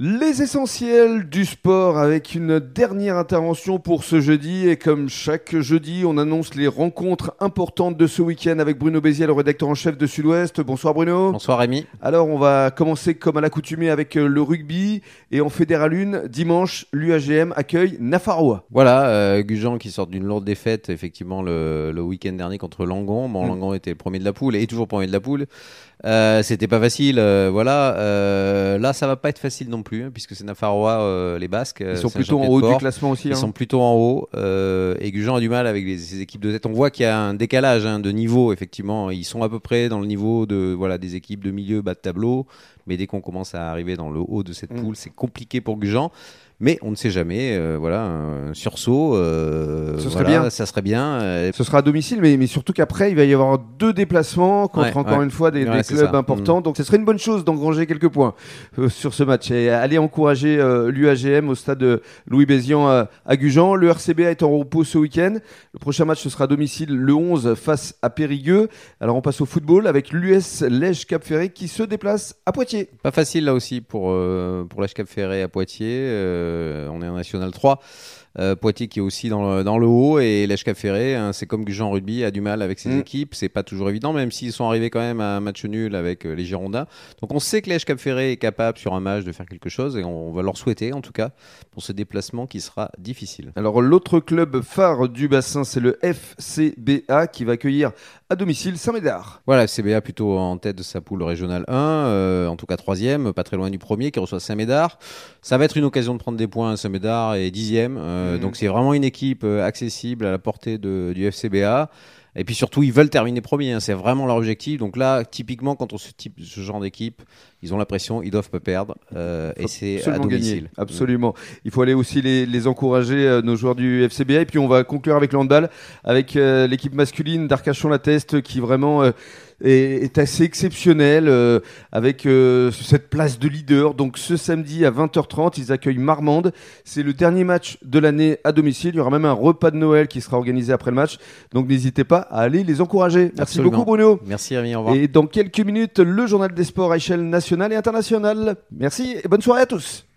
Les essentiels du sport avec une dernière intervention pour ce jeudi et comme chaque jeudi on annonce les rencontres importantes de ce week-end avec Bruno Bézier, le rédacteur en chef de Sud-Ouest. Bonsoir Bruno. Bonsoir Rémi. Alors on va commencer comme à l'accoutumée avec euh, le rugby et en Fédéral 1, dimanche l'UAGM accueille Nafarroa. Voilà, euh, Gujan qui sort d'une lourde défaite effectivement le, le week-end dernier contre Langon. Bon, Mm. Langon était le premier de la poule et est toujours premier de la poule. Euh, C'était pas facile, euh, voilà. Là, ça va pas être facile non plus, hein, puisque c'est Nafarroa, euh, les Basques. Ils sont plutôt en haut du classement aussi. Ils hein. sont plutôt en haut euh, et Gujan a du mal avec les, ces équipes de tête. On voit qu'il y a un décalage hein, de niveau, effectivement. Ils sont à peu près dans le niveau de voilà des équipes de milieu, bas de tableau. Mais dès qu'on commence à arriver dans le haut de cette Mm. poule, c'est compliqué pour Gujan. Mais on ne sait jamais. euh, voilà, un sursaut. euh, Ce serait voilà, bien. Ça serait bien. euh, Ce sera à domicile, mais, mais surtout qu'après, il va y avoir deux déplacements contre Ouais, encore ouais. une fois des, Ouais, des c'est clubs ça. importants. Donc, ce serait une bonne chose d'engranger quelques points euh, sur ce match et aller encourager l'UAGM au stade de Louis Bézian à, à Gujan. Le RCBA est en repos ce week-end. Le prochain match, ce sera à domicile le 11 face à Périgueux. Alors, on passe au football avec l'US Lège Cap Ferré qui se déplace à Poitiers. Pas facile là aussi pour, euh, pour l'HCAP Ferré à Poitiers. Euh, on est en National 3. Euh, Poitiers qui est aussi dans le, dans le haut et l'HCAP Ferré, hein, c'est comme Gujan Rugby, a du mal avec ses Mm. équipes. C'est pas toujours évident, même s'ils sont arrivés quand même à un match nul avec euh, les Girondins. Donc on sait que l'HCAP Ferré est capable sur un match de faire quelque chose et on va leur souhaiter en tout cas pour ce déplacement qui sera difficile. Alors, l'autre club phare du bassin, c'est le FCBA qui va accueillir à domicile Saint-Médard. Voilà, CBA plutôt en tête de sa poule régionale 1, euh, en tout cas troisième, pas très loin du premier, qui reçoit Saint-Médard. Ça va être une occasion de prendre des points. Saint-Médard est dixième, euh, Mhm. donc c'est vraiment une équipe euh, accessible à la portée de, du FCBA. Et puis surtout, ils veulent terminer premier. hein, c'est vraiment leur objectif. Donc là, typiquement, quand on se type ce genre d'équipe, ils ont la pression, ils doivent pas perdre. euh, et c'est à domicile. gagner. Absolument. Il faut aller aussi les, les encourager, euh, nos joueurs du FCBA. Et puis on va conclure avec le handball, avec euh, l'équipe masculine d'Arcachon-la-Teste qui vraiment euh, est, est assez exceptionnelle, euh, avec euh, cette place de leader. Donc ce samedi à 20h30, ils accueillent Marmande. C'est le dernier match de l'année à domicile. Il y aura même un repas de Noël qui sera organisé après le match. Donc n'hésitez pas à aller les encourager. Merci Absolument. beaucoup Bruno. Merci Rémi, au revoir. Et dans quelques minutes, le journal des sports à échelle nationale et internationale. Merci et bonne soirée à tous.